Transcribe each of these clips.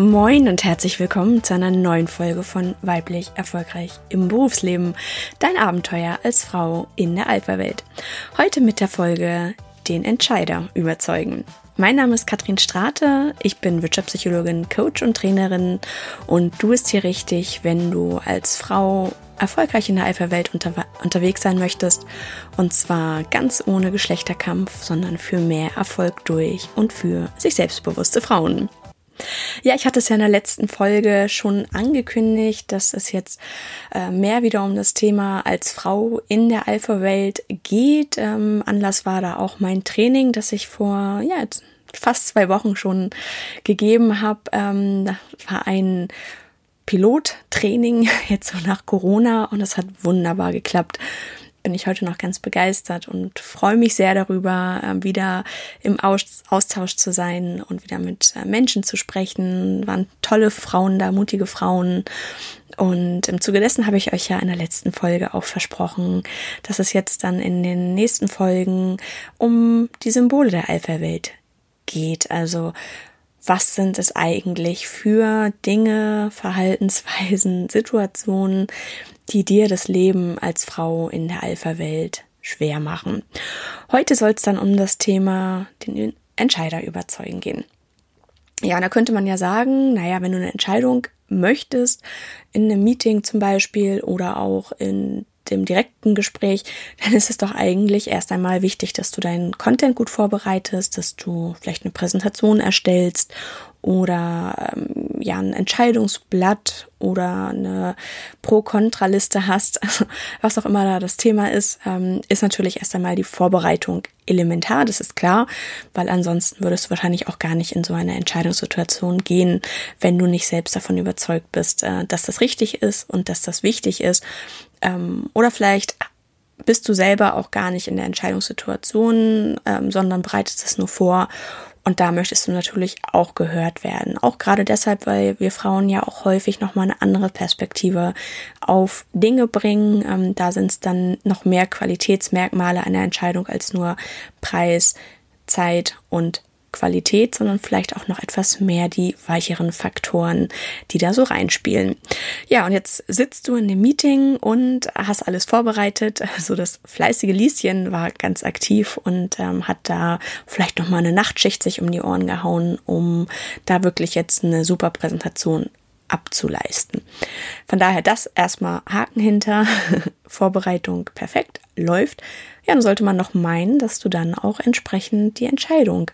Moin und herzlich willkommen zu einer neuen Folge von Weiblich Erfolgreich im Berufsleben. Dein Abenteuer als Frau in der Alpha-Welt. Heute mit der Folge Den Entscheider überzeugen. Mein Name ist Katrin Strate, ich bin Wirtschaftspsychologin, Coach und Trainerin und du bist hier richtig, wenn du als Frau erfolgreich in der Alpha-Welt unter unterwegs sein möchtest. Und zwar ganz ohne Geschlechterkampf, sondern für mehr Erfolg durch und für sich selbstbewusste Frauen. Ja, ich hatte es ja in der letzten Folge schon angekündigt, dass es jetzt äh, mehr wieder um das Thema als Frau in der Alpha-Welt geht. Ähm, Anlass war da auch mein Training, das ich vor ja, jetzt fast zwei Wochen schon gegeben habe. Ähm, das war ein Pilottraining jetzt so nach Corona und es hat wunderbar geklappt bin ich heute noch ganz begeistert und freue mich sehr darüber, ähm, wieder im Austausch zu sein und wieder mit äh, Menschen zu sprechen. Waren tolle Frauen da, mutige Frauen. Und im Zuge dessen habe ich euch ja in der letzten Folge auch versprochen, dass es jetzt dann in den nächsten Folgen um die Symbole der Alpha-Welt geht. Also was sind es eigentlich für Dinge, Verhaltensweisen, Situationen, die dir das Leben als Frau in der Alpha-Welt schwer machen. Heute soll es dann um das Thema den Entscheider überzeugen gehen. Ja, da könnte man ja sagen, naja, wenn du eine Entscheidung möchtest, in einem Meeting zum Beispiel oder auch in dem direkten Gespräch, dann ist es doch eigentlich erst einmal wichtig, dass du deinen Content gut vorbereitest, dass du vielleicht eine Präsentation erstellst oder ähm, ja ein Entscheidungsblatt oder eine Pro-Kontra-Liste hast, was auch immer da das Thema ist, ähm, ist natürlich erst einmal die Vorbereitung elementar, das ist klar, weil ansonsten würdest du wahrscheinlich auch gar nicht in so eine Entscheidungssituation gehen, wenn du nicht selbst davon überzeugt bist, äh, dass das richtig ist und dass das wichtig ist. Ähm, oder vielleicht bist du selber auch gar nicht in der Entscheidungssituation, ähm, sondern bereitest es nur vor und da möchtest du natürlich auch gehört werden. Auch gerade deshalb, weil wir Frauen ja auch häufig nochmal eine andere Perspektive auf Dinge bringen. Ähm, da sind es dann noch mehr Qualitätsmerkmale einer Entscheidung als nur Preis, Zeit und Qualität, sondern vielleicht auch noch etwas mehr die weicheren Faktoren, die da so reinspielen. Ja, und jetzt sitzt du in dem Meeting und hast alles vorbereitet. Also das fleißige Lieschen war ganz aktiv und ähm, hat da vielleicht noch mal eine Nachtschicht sich um die Ohren gehauen, um da wirklich jetzt eine super Präsentation abzuleisten. Von daher das erstmal Haken hinter, Vorbereitung perfekt, läuft. Ja, dann sollte man noch meinen, dass du dann auch entsprechend die Entscheidung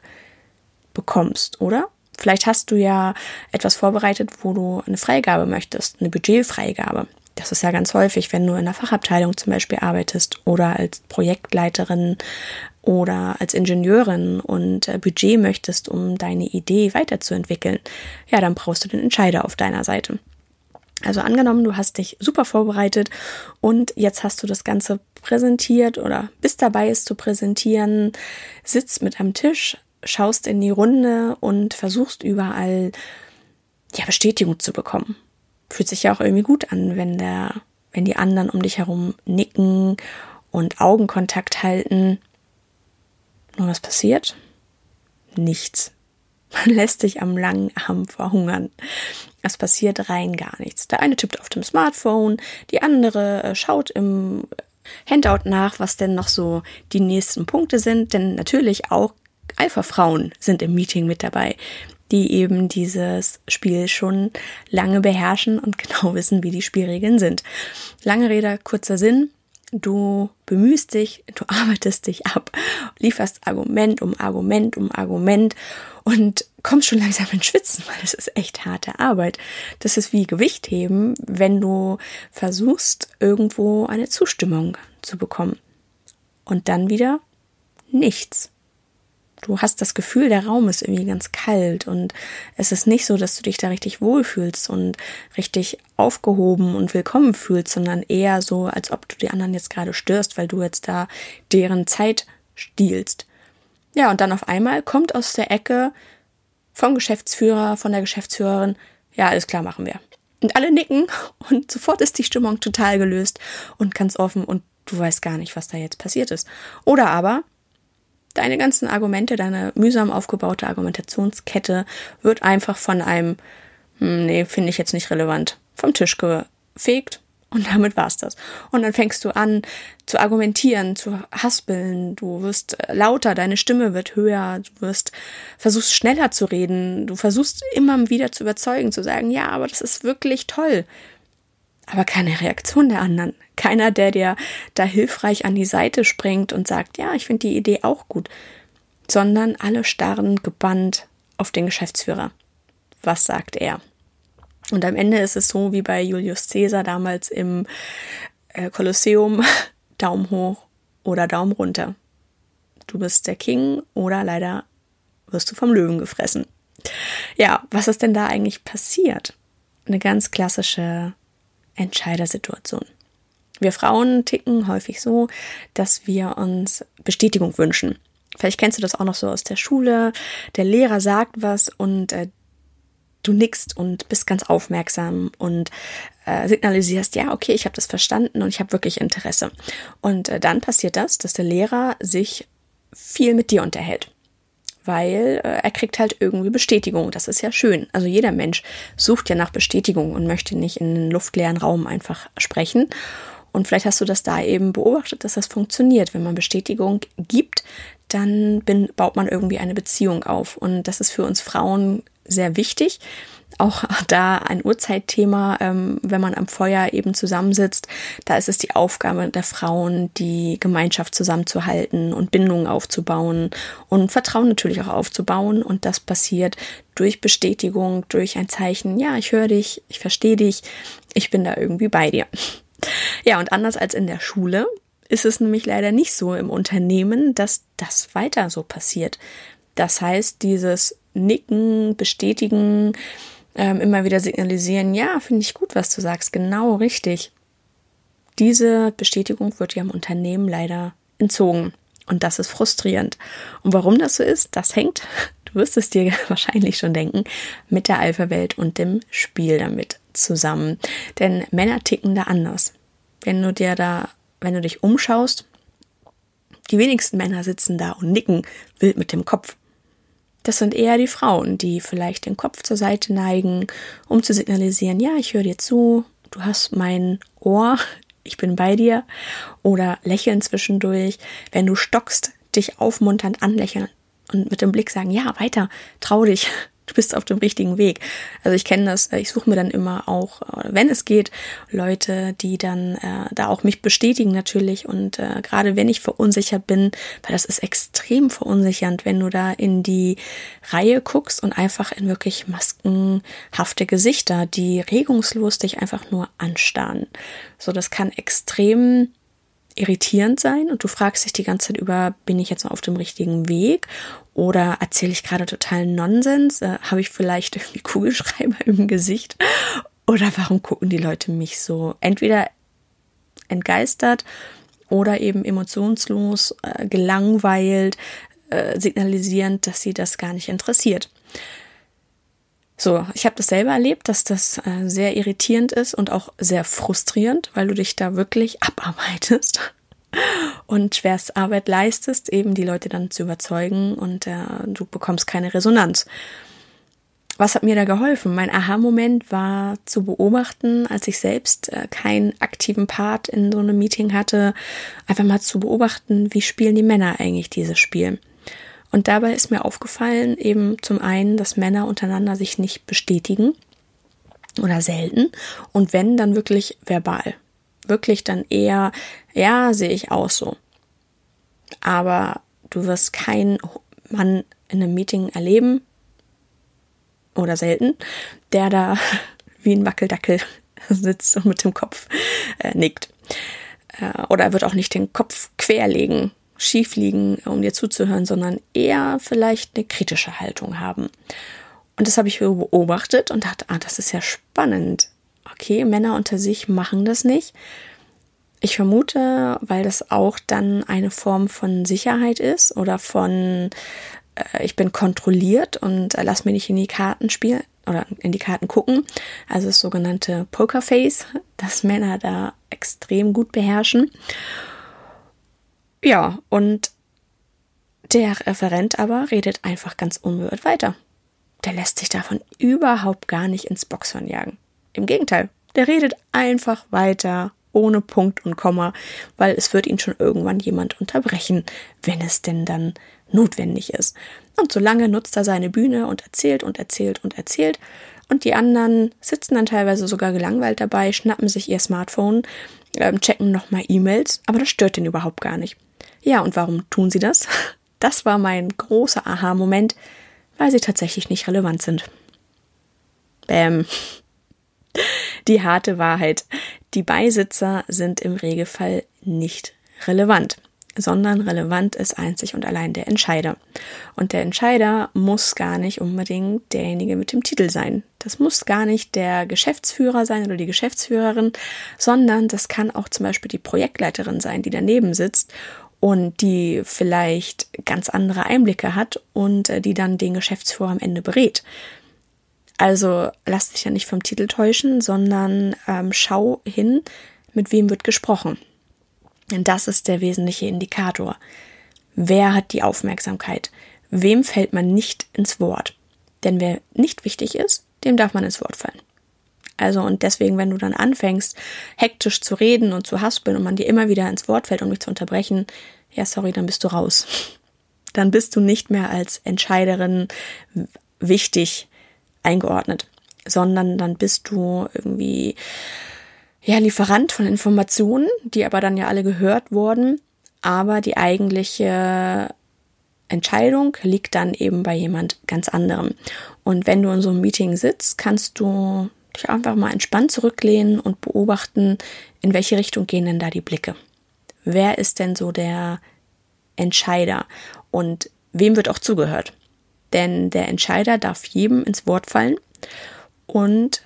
bekommst, oder? Vielleicht hast du ja etwas vorbereitet, wo du eine Freigabe möchtest, eine Budgetfreigabe. Das ist ja ganz häufig, wenn du in der Fachabteilung zum Beispiel arbeitest oder als Projektleiterin oder als Ingenieurin und äh, Budget möchtest, um deine Idee weiterzuentwickeln. Ja, dann brauchst du den Entscheider auf deiner Seite. Also angenommen, du hast dich super vorbereitet und jetzt hast du das Ganze präsentiert oder bist dabei, es zu präsentieren, sitzt mit am Tisch, schaust in die Runde und versuchst überall ja Bestätigung zu bekommen. Fühlt sich ja auch irgendwie gut an, wenn der, wenn die anderen um dich herum nicken und Augenkontakt halten. Nur was passiert? Nichts. Man lässt sich am langen Arm verhungern. Es passiert rein gar nichts. Der eine tippt auf dem Smartphone, die andere äh, schaut im Handout nach, was denn noch so die nächsten Punkte sind. Denn natürlich auch Alpha-Frauen sind im Meeting mit dabei, die eben dieses Spiel schon lange beherrschen und genau wissen, wie die Spielregeln sind. Lange Rede, kurzer Sinn. Du bemühst dich, du arbeitest dich ab, lieferst Argument um Argument um Argument und kommst schon langsam ins Schwitzen, weil das ist echt harte Arbeit. Das ist wie Gewichtheben, wenn du versuchst, irgendwo eine Zustimmung zu bekommen. Und dann wieder nichts du hast das Gefühl, der Raum ist irgendwie ganz kalt und es ist nicht so, dass du dich da richtig wohlfühlst und richtig aufgehoben und willkommen fühlst, sondern eher so, als ob du die anderen jetzt gerade störst, weil du jetzt da deren Zeit stiehlst. Ja, und dann auf einmal kommt aus der Ecke vom Geschäftsführer, von der Geschäftsführerin, ja, alles klar, machen wir. Und alle nicken und sofort ist die Stimmung total gelöst und ganz offen und du weißt gar nicht, was da jetzt passiert ist. Oder aber deine ganzen Argumente, deine mühsam aufgebaute Argumentationskette wird einfach von einem hm, nee, finde ich jetzt nicht relevant. Vom Tisch gefegt und damit war's das. Und dann fängst du an zu argumentieren, zu haspeln, du wirst lauter, deine Stimme wird höher, du wirst versuchst schneller zu reden, du versuchst immer wieder zu überzeugen, zu sagen, ja, aber das ist wirklich toll. Aber keine Reaktion der anderen. Keiner, der dir da hilfreich an die Seite springt und sagt, ja, ich finde die Idee auch gut. Sondern alle starren gebannt auf den Geschäftsführer. Was sagt er? Und am Ende ist es so wie bei Julius Caesar damals im äh, Kolosseum, Daumen hoch oder Daumen runter. Du bist der King oder leider wirst du vom Löwen gefressen. Ja, was ist denn da eigentlich passiert? Eine ganz klassische Entscheidersituation. Wir Frauen ticken häufig so, dass wir uns Bestätigung wünschen. Vielleicht kennst du das auch noch so aus der Schule. Der Lehrer sagt was und äh, du nickst und bist ganz aufmerksam und äh, signalisierst, ja, okay, ich habe das verstanden und ich habe wirklich Interesse. Und äh, dann passiert das, dass der Lehrer sich viel mit dir unterhält. Weil äh, er kriegt halt irgendwie Bestätigung. Das ist ja schön. Also jeder Mensch sucht ja nach Bestätigung und möchte nicht in einen luftleeren Raum einfach sprechen. Und vielleicht hast du das da eben beobachtet, dass das funktioniert. Wenn man Bestätigung gibt, dann bin, baut man irgendwie eine Beziehung auf. Und das ist für uns Frauen sehr wichtig. Auch da ein Urzeitthema, ähm, wenn man am Feuer eben zusammensitzt, da ist es die Aufgabe der Frauen, die Gemeinschaft zusammenzuhalten und Bindungen aufzubauen und Vertrauen natürlich auch aufzubauen. Und das passiert durch Bestätigung, durch ein Zeichen, ja, ich höre dich, ich verstehe dich, ich bin da irgendwie bei dir. Ja, und anders als in der Schule ist es nämlich leider nicht so im Unternehmen, dass das weiter so passiert. Das heißt, dieses nicken, bestätigen, ähm, immer wieder signalisieren, ja, finde ich gut, was du sagst, genau richtig. Diese Bestätigung wird ja im Unternehmen leider entzogen. Und das ist frustrierend. Und warum das so ist, das hängt, du wirst es dir wahrscheinlich schon denken, mit der Alpha-Welt und dem Spiel damit zusammen. Denn Männer ticken da anders. Wenn du dir da, wenn du dich umschaust, die wenigsten Männer sitzen da und nicken wild mit dem Kopf. Das sind eher die Frauen, die vielleicht den Kopf zur Seite neigen, um zu signalisieren, ja, ich höre dir zu, du hast mein Ohr, ich bin bei dir. Oder lächeln zwischendurch, wenn du stockst, dich aufmunternd anlächeln und mit dem Blick sagen, ja, weiter, trau dich, du bist auf dem richtigen Weg. Also ich kenne das, äh, ich suche mir dann immer auch, äh, wenn es geht, Leute, die dann äh, da auch mich bestätigen natürlich. Und äh, gerade wenn ich verunsichert bin, weil das ist extrem verunsichernd, wenn du da in die Reihe guckst und einfach in wirklich maskenhafte Gesichter, die regungslos dich einfach nur anstarren. So, das kann extrem irritierend sein und du fragst dich die ganze Zeit über, bin ich jetzt noch auf dem richtigen Weg oder erzähle ich gerade totalen Nonsens? Äh, Habe ich vielleicht irgendwie Kugelschreiber im Gesicht? Oder warum gucken die Leute mich so entweder entgeistert oder eben emotionslos, äh, gelangweilt, äh, signalisierend, dass sie das gar nicht interessiert? So, ich habe das selber erlebt, dass das äh, sehr irritierend ist und auch sehr frustrierend, weil du dich da wirklich abarbeitest und schwerst Arbeit leistest, eben die Leute dann zu überzeugen und äh, du bekommst keine Resonanz. Was hat mir da geholfen? Mein Aha-Moment war zu beobachten, als ich selbst äh, keinen aktiven Part in so einem Meeting hatte, einfach mal zu beobachten, wie spielen die Männer eigentlich dieses Spiel. Und dabei ist mir aufgefallen, eben zum einen, dass Männer untereinander sich nicht bestätigen oder selten und wenn, dann wirklich verbal. Wirklich dann eher, ja, sehe ich auch so. Aber du wirst keinen Mann in einem Meeting erleben oder selten, der da wie ein Wackeldackel sitzt und mit dem Kopf äh, nickt. Äh, oder er wird auch nicht den Kopf querlegen schief liegen, um dir zuzuhören, sondern eher vielleicht eine kritische Haltung haben. Und das habe ich beobachtet und dachte, ah, das ist ja spannend. Okay, Männer unter sich machen das nicht. Ich vermute, weil das auch dann eine Form von Sicherheit ist oder von äh, ich bin kontrolliert und äh, lass mir nicht in die Karten spielen oder in die Karten gucken. Also das sogenannte Pokerface, das Männer da extrem gut beherrschen. Ja, und der Referent aber redet einfach ganz unbeirrt weiter. der lässt sich davon überhaupt gar nicht ins Boxhorn jagen. Im Gegenteil, der redet einfach weiter ohne Punkt und Komma, weil es wird ihn schon irgendwann jemand unterbrechen, wenn es denn dann notwendig ist. Und solange nutzt er seine Bühne und erzählt und erzählt und erzählt. Und die anderen sitzen dann teilweise sogar gelangweilt dabei, schnappen sich ihr Smartphone, ähm, checken nochmal E-Mails, aber das stört den überhaupt gar nicht. Ja, und warum tun sie das? Das war mein großer Aha-Moment, weil sie tatsächlich nicht relevant sind. Bäm. Die harte Wahrheit. Die Beisitzer sind im Regelfall nicht relevant, sondern relevant ist einzig und allein der Entscheider. Und der Entscheider muss gar nicht unbedingt derjenige mit dem Titel sein. Das muss gar nicht der Geschäftsführer sein oder die Geschäftsführerin, sondern das kann auch zum Beispiel die Projektleiterin sein, die daneben sitzt und die vielleicht ganz andere Einblicke hat und äh, die dann den Geschäftsführer am Ende berät. Also lass dich ja nicht vom Titel täuschen, sondern ähm, schau hin, mit wem wird gesprochen. Denn das ist der wesentliche Indikator. Wer hat die Aufmerksamkeit? Wem fällt man nicht ins Wort? Denn wer nicht wichtig ist, dem darf man ins Wort fallen. Also und deswegen, wenn du dann anfängst, hektisch zu reden und zu haspeln und man dir immer wieder ins Wort fällt, um mich zu unterbrechen, ja, sorry, dann bist du raus. Dann bist du nicht mehr als Entscheiderin wichtig eingeordnet, sondern dann bist du irgendwie ja Lieferant von Informationen, die aber dann ja alle gehört wurden, aber die eigentliche Entscheidung liegt dann eben bei jemand ganz anderem. Und wenn du in so einem Meeting sitzt, kannst du dich einfach mal entspannt zurücklehnen und beobachten, in welche Richtung gehen denn da die Blicke. Wer ist denn so der Entscheider und wem wird auch zugehört? Denn der Entscheider darf jedem ins Wort fallen und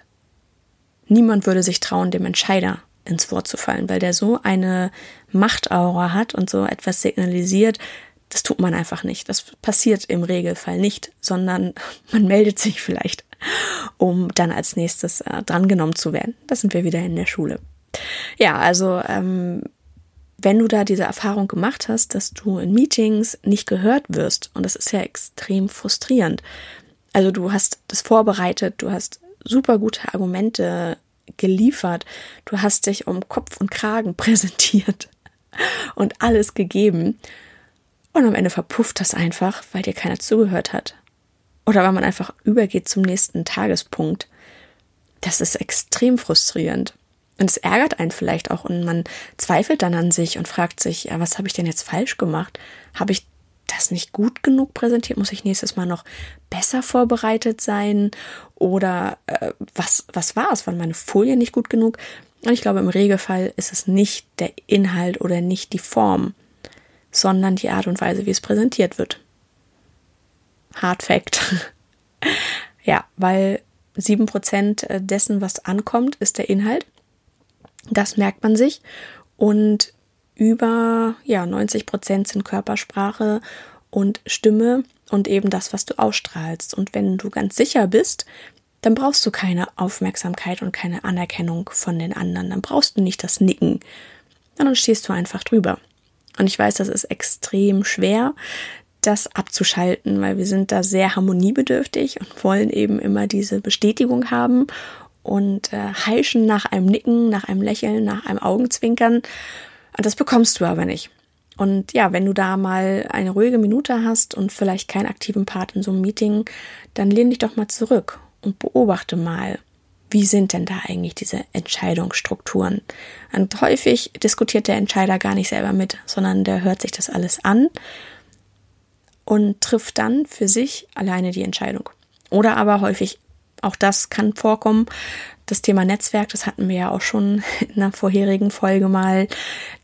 niemand würde sich trauen, dem Entscheider ins Wort zu fallen, weil der so eine Machtaura hat und so etwas signalisiert, das tut man einfach nicht. Das passiert im Regelfall nicht, sondern man meldet sich vielleicht, um dann als nächstes äh, drangenommen zu werden. Da sind wir wieder in der Schule. Ja, also ähm, wenn du da diese Erfahrung gemacht hast, dass du in Meetings nicht gehört wirst, und das ist ja extrem frustrierend. Also du hast das vorbereitet, du hast super gute Argumente geliefert, du hast dich um Kopf und Kragen präsentiert und alles gegeben. Und am Ende verpufft das einfach, weil dir keiner zugehört hat. Oder weil man einfach übergeht zum nächsten Tagespunkt. Das ist extrem frustrierend. Und es ärgert einen vielleicht auch und man zweifelt dann an sich und fragt sich, ja, was habe ich denn jetzt falsch gemacht? Habe ich das nicht gut genug präsentiert? Muss ich nächstes Mal noch besser vorbereitet sein? Oder äh, was, was war es? Waren meine Folien nicht gut genug? Und ich glaube, im Regelfall ist es nicht der Inhalt oder nicht die Form, sondern die Art und Weise, wie es präsentiert wird. Hard Fact. ja, weil sieben Prozent dessen, was ankommt, ist der Inhalt. Das merkt man sich. Und über ja, 90 Prozent sind Körpersprache und Stimme und eben das, was du ausstrahlst. Und wenn du ganz sicher bist, dann brauchst du keine Aufmerksamkeit und keine Anerkennung von den anderen. Dann brauchst du nicht das Nicken. Dann stehst du einfach drüber. Und ich weiß, das ist extrem schwer, das abzuschalten, weil wir sind da sehr harmoniebedürftig und wollen eben immer diese Bestätigung haben und äh, heischen nach einem Nicken, nach einem Lächeln, nach einem Augenzwinkern. Und das bekommst du aber nicht. Und ja, wenn du da mal eine ruhige Minute hast und vielleicht keinen aktiven Part in so einem Meeting, dann lehn dich doch mal zurück und beobachte mal, wie sind denn da eigentlich diese Entscheidungsstrukturen? Und häufig diskutiert der Entscheider gar nicht selber mit, sondern der hört sich das alles an und trifft dann für sich alleine die Entscheidung. Oder aber häufig auch das kann vorkommen. Das Thema Netzwerk, das hatten wir ja auch schon in einer vorherigen Folge mal,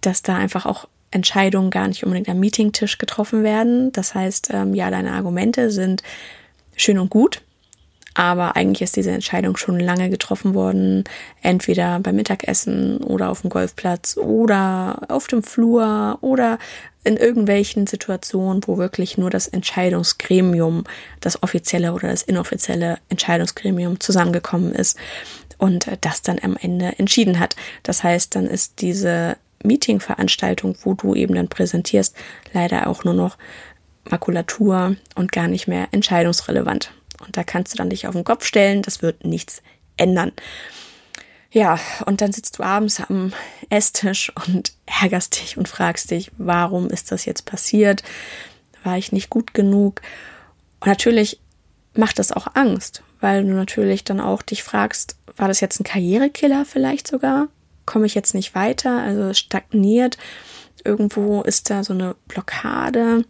dass da einfach auch Entscheidungen gar nicht unbedingt am Meetingtisch getroffen werden. Das heißt, ähm, ja, deine Argumente sind schön und gut, aber eigentlich ist diese Entscheidung schon lange getroffen worden, entweder beim Mittagessen oder auf dem Golfplatz oder auf dem Flur oder in irgendwelchen Situationen, wo wirklich nur das Entscheidungsgremium, das offizielle oder das inoffizielle Entscheidungsgremium zusammengekommen ist und das dann am Ende entschieden hat. Das heißt, dann ist diese Meetingveranstaltung, wo du eben dann präsentierst, leider auch nur noch Makulatur und gar nicht mehr entscheidungsrelevant Und da kannst du dann dich auf den Kopf stellen, das wird nichts ändern. Ja, und dann sitzt du abends am Esstisch und ärgerst dich und fragst dich, warum ist das jetzt passiert? War ich nicht gut genug? Und natürlich macht das auch Angst, weil du natürlich dann auch dich fragst, war das jetzt ein Karrierekiller vielleicht sogar? Komme ich jetzt nicht weiter? Also stagniert. Irgendwo ist da so eine Blockade.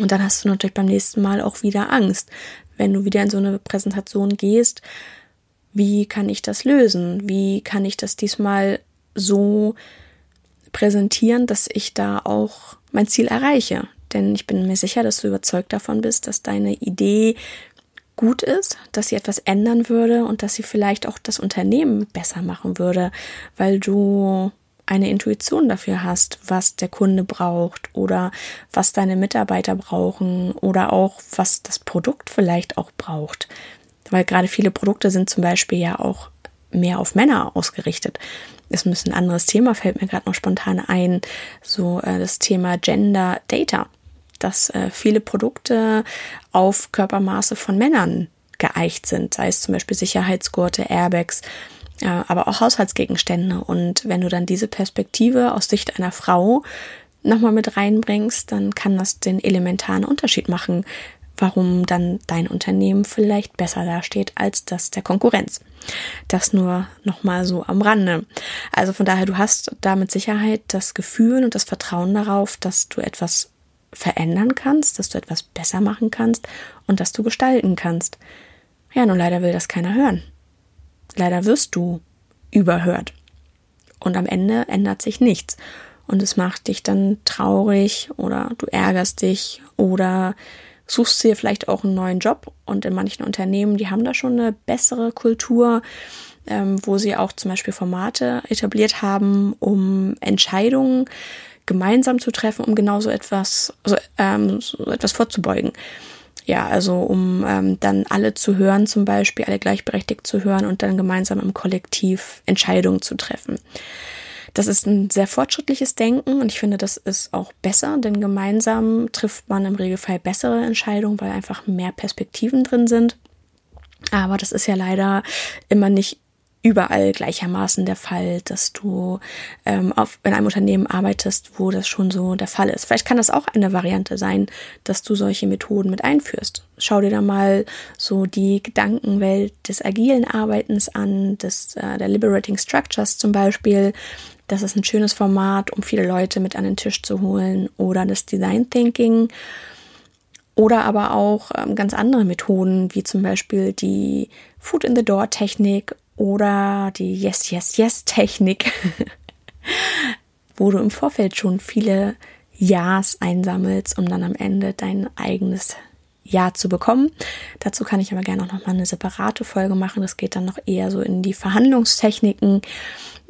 Und dann hast du natürlich beim nächsten Mal auch wieder Angst, wenn du wieder in so eine Präsentation gehst. Wie kann ich das lösen? Wie kann ich das diesmal so präsentieren, dass ich da auch mein Ziel erreiche? Denn ich bin mir sicher, dass du überzeugt davon bist, dass deine Idee gut ist, dass sie etwas ändern würde und dass sie vielleicht auch das Unternehmen besser machen würde, weil du eine Intuition dafür hast, was der Kunde braucht oder was deine Mitarbeiter brauchen oder auch was das Produkt vielleicht auch braucht. Weil gerade viele Produkte sind zum Beispiel ja auch mehr auf Männer ausgerichtet. Ist ein bisschen anderes Thema, fällt mir gerade noch spontan ein, so äh, das Thema Gender Data dass äh, viele Produkte auf Körpermaße von Männern geeicht sind, sei es zum Beispiel Sicherheitsgurte, Airbags, aber auch Haushaltsgegenstände. Und wenn du dann diese Perspektive aus Sicht einer Frau nochmal mit reinbringst, dann kann das den elementaren Unterschied machen, warum dann dein Unternehmen vielleicht besser dasteht als das der Konkurrenz. Das nur nochmal so am Rande. Also von daher, du hast da mit Sicherheit das Gefühl und das Vertrauen darauf, dass du etwas verändern kannst, dass du etwas besser machen kannst und dass du gestalten kannst. Ja, nur leider will das keiner hören. Leider wirst du überhört. Und am Ende ändert sich nichts. Und es macht dich dann traurig oder du ärgerst dich oder suchst dir vielleicht auch einen neuen Job. Und in manchen Unternehmen, die haben da schon eine bessere Kultur, ähm, wo sie auch zum Beispiel Formate etabliert haben, um Entscheidungen gemeinsam zu treffen, um genau so etwas, also, ähm, so etwas vorzubeugen. Ja, also um ähm, dann alle zu hören, zum Beispiel alle gleichberechtigt zu hören und dann gemeinsam im Kollektiv Entscheidungen zu treffen. Das ist ein sehr fortschrittliches Denken und ich finde, das ist auch besser, denn gemeinsam trifft man im Regelfall bessere Entscheidungen, weil einfach mehr Perspektiven drin sind. Aber das ist ja leider immer nicht überall gleichermaßen der Fall, dass du ähm, auf, in einem Unternehmen arbeitest, wo das schon so der Fall ist. Vielleicht kann das auch eine Variante sein, dass du solche Methoden mit einführst. Schau dir da mal so die Gedankenwelt des agilen Arbeitens an, des, äh, der Liberating Structures zum Beispiel. Das ist ein schönes Format, um viele Leute mit an den Tisch zu holen. Oder das Design Thinking. Oder aber auch ähm, ganz andere Methoden, wie zum Beispiel die Food in the Door Technik oder die Yes, Yes, Yes Technik, wo du im Vorfeld schon viele Ja's einsammelst, um dann am Ende dein eigenes Ja zu bekommen. Dazu kann ich aber gerne auch noch mal eine separate Folge machen. Das geht dann noch eher so in die Verhandlungstechniken,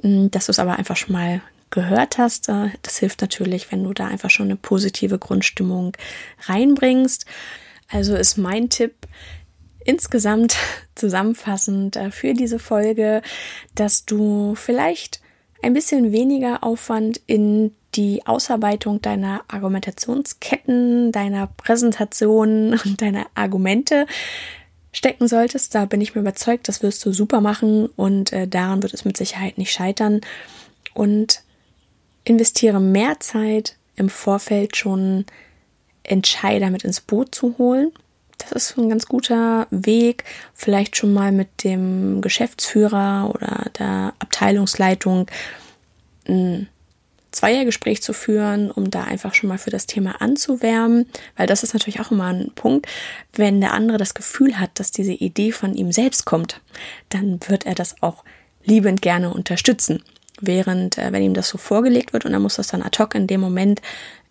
hm, dass du es aber einfach schon mal gehört hast. Äh, das hilft natürlich, wenn du da einfach schon eine positive Grundstimmung reinbringst. Also ist mein Tipp, insgesamt zusammenfassend äh, für diese Folge, dass du vielleicht ein bisschen weniger Aufwand in die Ausarbeitung deiner Argumentationsketten, deiner Präsentation und deiner Argumente stecken solltest. Da bin ich mir überzeugt, das wirst du super machen und äh, daran wird es mit Sicherheit nicht scheitern. Und investiere mehr Zeit im Vorfeld schon Entscheider mit ins Boot zu holen das ist ein ganz guter Weg, vielleicht schon mal mit dem Geschäftsführer oder der Abteilungsleitung ein Zweiergespräch zu führen, um da einfach schon mal für das Thema anzuwärmen, weil das ist natürlich auch immer ein Punkt. Wenn der andere das Gefühl hat, dass diese Idee von ihm selbst kommt, dann wird er das auch liebend gerne unterstützen. Während, äh, wenn ihm das so vorgelegt wird und er muss das dann ad hoc in dem Moment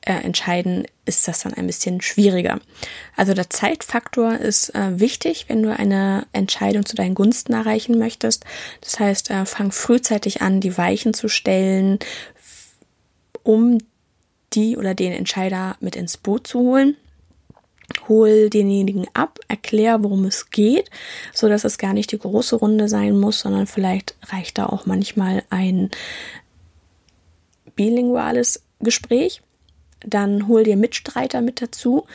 äh, entscheiden, ist das dann ein bisschen schwieriger. Also der Zeitfaktor ist äh, wichtig, wenn du eine Entscheidung zu deinen Gunsten erreichen möchtest. Das heißt, äh, fang frühzeitig an, die Weichen zu stellen, um die oder den Entscheider mit ins Boot zu holen. Hol denjenigen ab, erklär, worum es geht, so dass es gar nicht die große Runde sein muss, sondern vielleicht reicht da auch manchmal ein bilinguales Gespräch dann hol dir Mitstreiter mit dazu,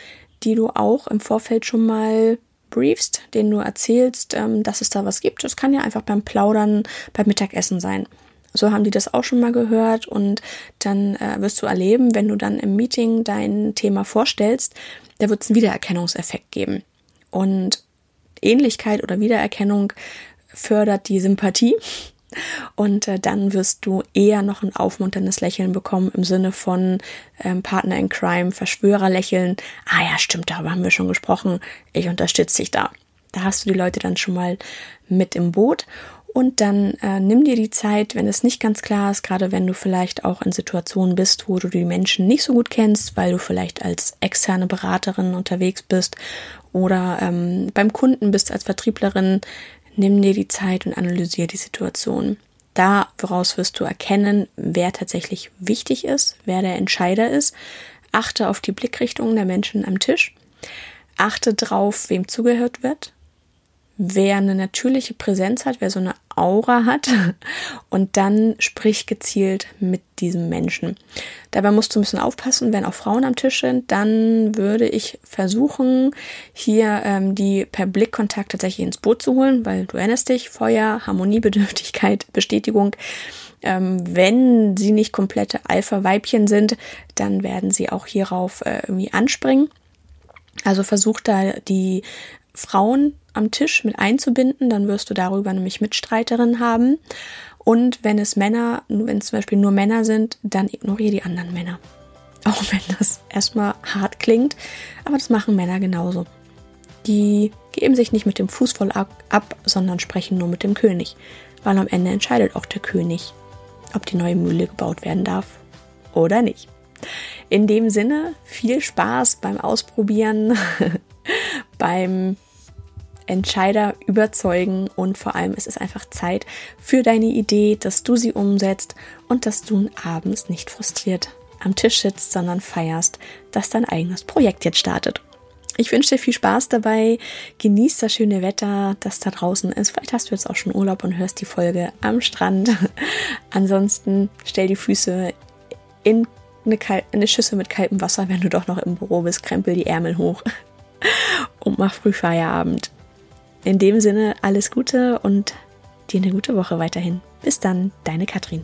die du auch im Vorfeld schon mal briefst, denen du erzählst, ähm, dass es da was gibt. Das kann ja einfach beim Plaudern, beim Mittagessen sein. So haben die das auch schon mal gehört und dann äh, wirst du erleben, wenn du dann im Meeting dein Thema vorstellst, da wird es einen Wiedererkennungseffekt geben. Und Ähnlichkeit oder Wiedererkennung fördert die Sympathie. Und äh, dann wirst du eher noch ein aufmunterndes Lächeln bekommen im Sinne von ähm, Partner in Crime, Verschwörer lächeln. Ah ja, stimmt, darüber haben wir schon gesprochen. Ich unterstütze dich da. Da hast du die Leute dann schon mal mit im Boot. Und dann äh, nimm dir die Zeit, wenn es nicht ganz klar ist, gerade wenn du vielleicht auch in Situationen bist, wo du die Menschen nicht so gut kennst, weil du vielleicht als externe Beraterin unterwegs bist oder ähm, beim Kunden bist als Vertrieblerin, nimm dir die Zeit und analysiere die Situation. Daraus wirst du erkennen, wer tatsächlich wichtig ist, wer der Entscheider ist. Achte auf die Blickrichtungen der Menschen am Tisch. Achte drauf, wem zugehört wird wer eine natürliche Präsenz hat, wer so eine Aura hat und dann sprich gezielt mit diesem Menschen. Dabei musst du ein bisschen aufpassen, wenn auch Frauen am Tisch sind, dann würde ich versuchen, hier ähm, die per Blickkontakt tatsächlich ins Boot zu holen, weil du erinnerst dich, Feuer, Harmoniebedürftigkeit, Bestätigung. Ähm, wenn sie nicht komplette Alpha-Weibchen sind, dann werden sie auch hierauf äh, irgendwie anspringen. Also versuch da die Frauen am Tisch mit einzubinden, dann wirst du darüber nämlich Mitstreiterinnen haben. Und wenn es Männer, wenn es zum Beispiel nur Männer sind, dann ignoriere die anderen Männer. Auch wenn das erstmal hart klingt, aber das machen Männer genauso. Die geben sich nicht mit dem Fuß voll ab, sondern sprechen nur mit dem König. Weil am Ende entscheidet auch der König, ob die neue Mühle gebaut werden darf oder nicht. In dem Sinne, viel Spaß beim Ausprobieren, beim Entscheider überzeugen und vor allem ist es einfach Zeit für deine Idee, dass du sie umsetzt und dass du abends nicht frustriert am Tisch sitzt, sondern feierst, dass dein eigenes Projekt jetzt startet. Ich wünsche dir viel Spaß dabei. Genieß das schöne Wetter, das da draußen ist. Vielleicht hast du jetzt auch schon Urlaub und hörst die Folge am Strand. Ansonsten stell die Füße in eine, eine Schüssel mit kaltem Wasser, wenn du doch noch im Büro bist. Krempel die Ärmel hoch und mach früh Feierabend. In dem Sinne alles Gute und dir eine gute Woche weiterhin. Bis dann, deine Katrin.